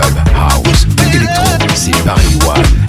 club, house, électro, c'est Paris One.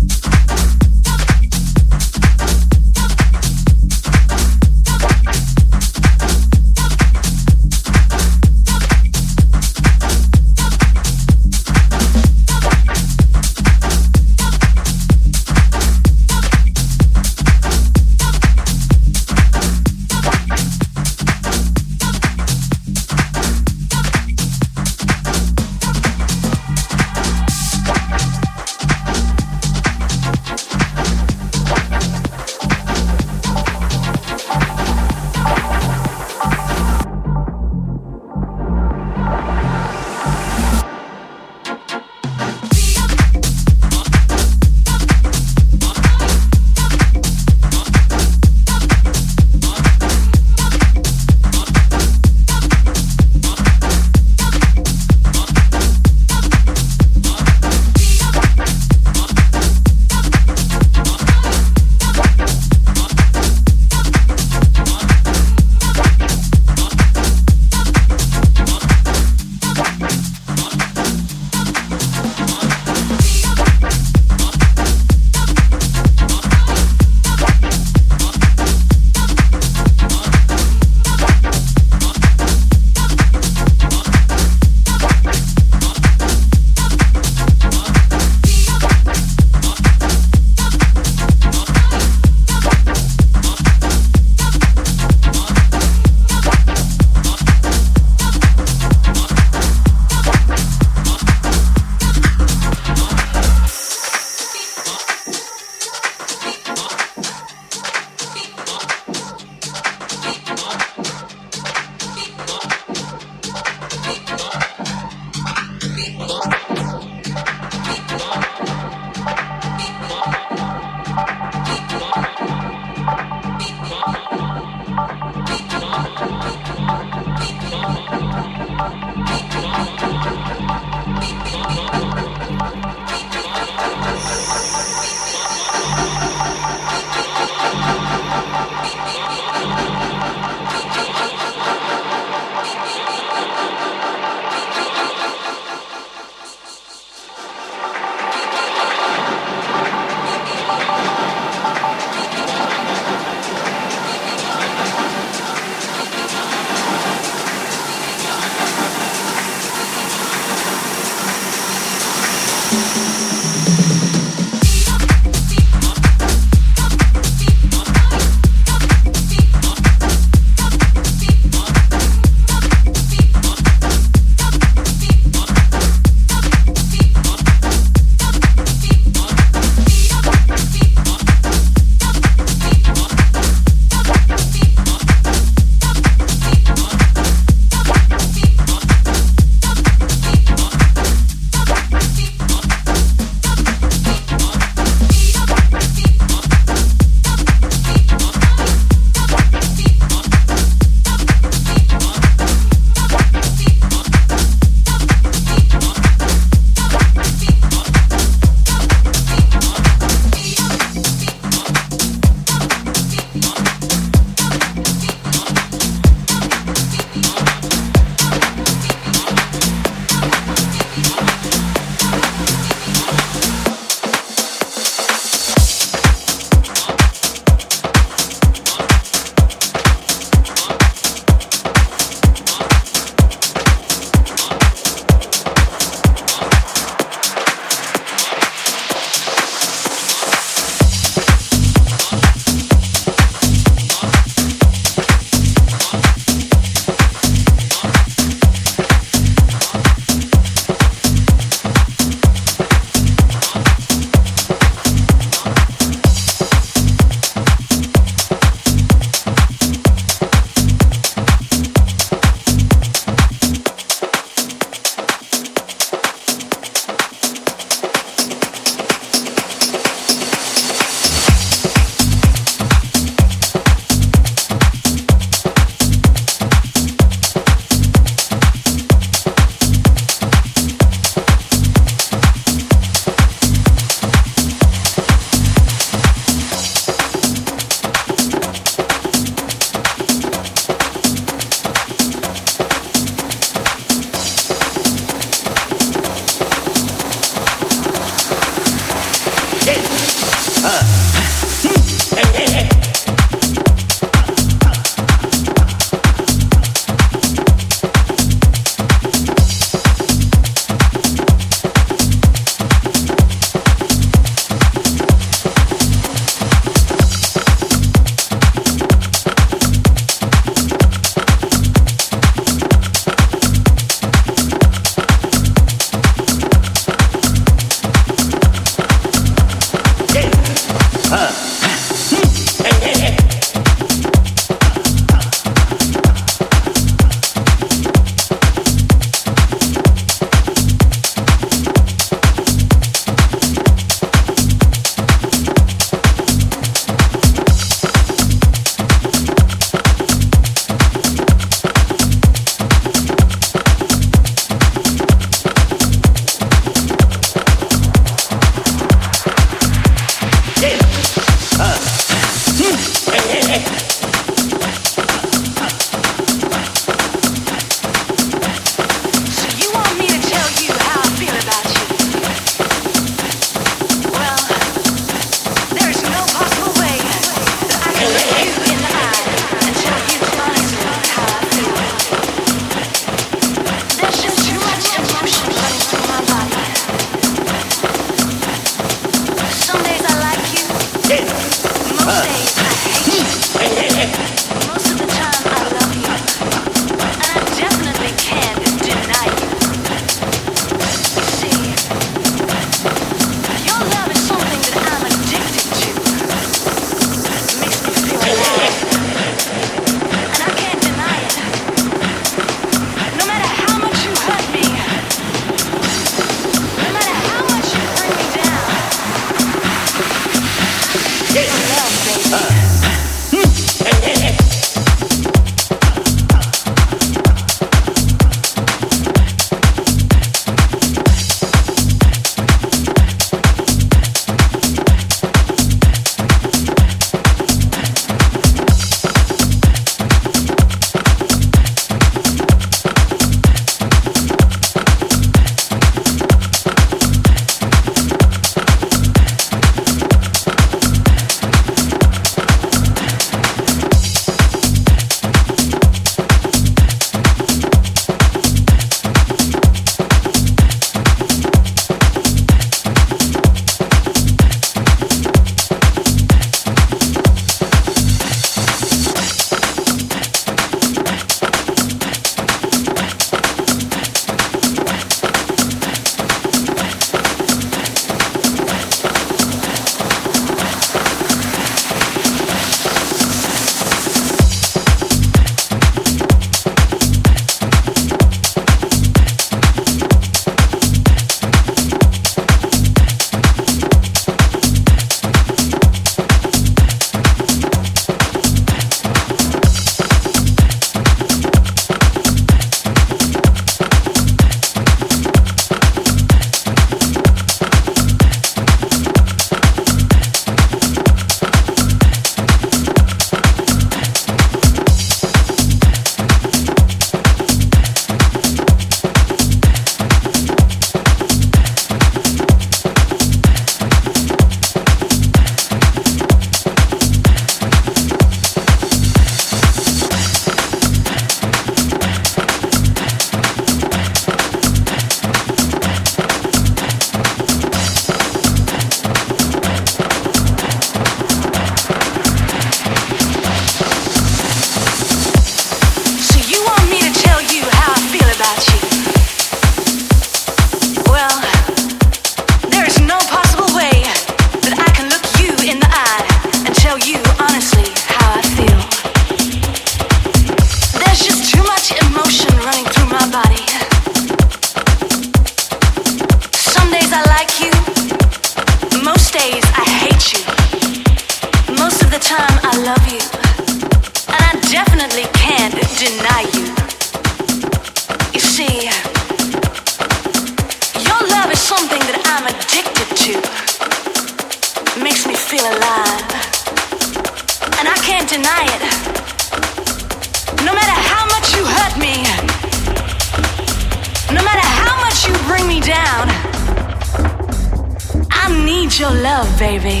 baby.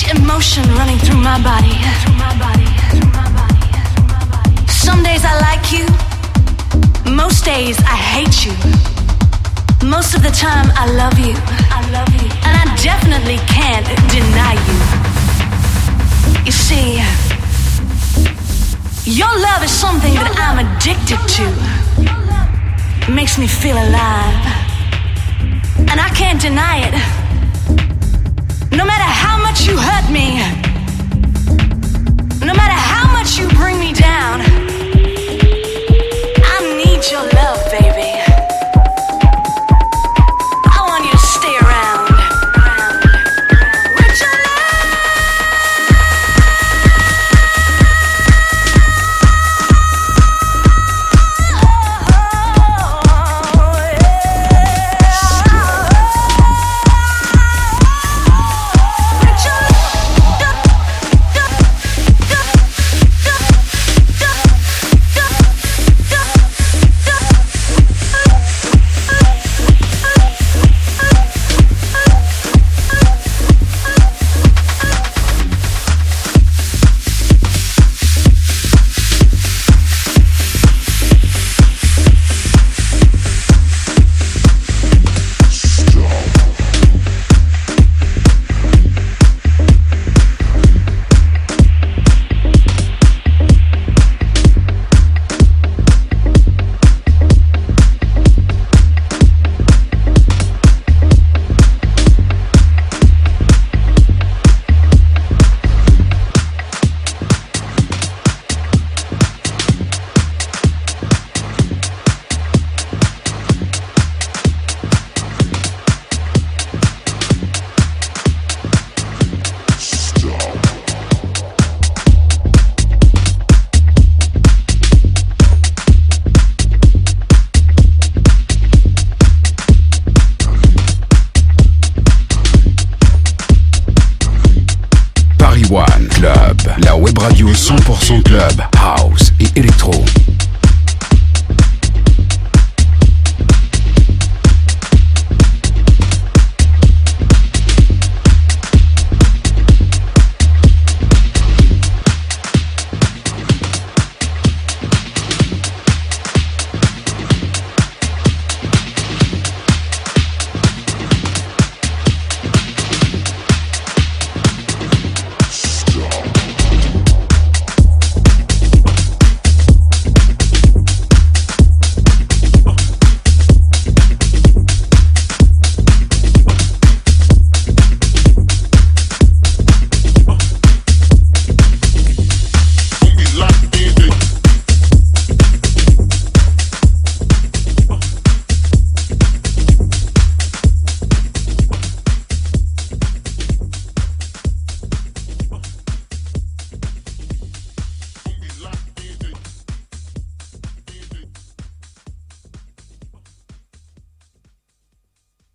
emotion running through my body. Some days I like you, most days I hate you. Most of the time I love you. And I definitely can't deny you. You see, your love is something that I'm addicted to. It makes me feel alive. And I can't deny it. No matter how much you hurt me, no matter how much you bring me down, I need your love, baby.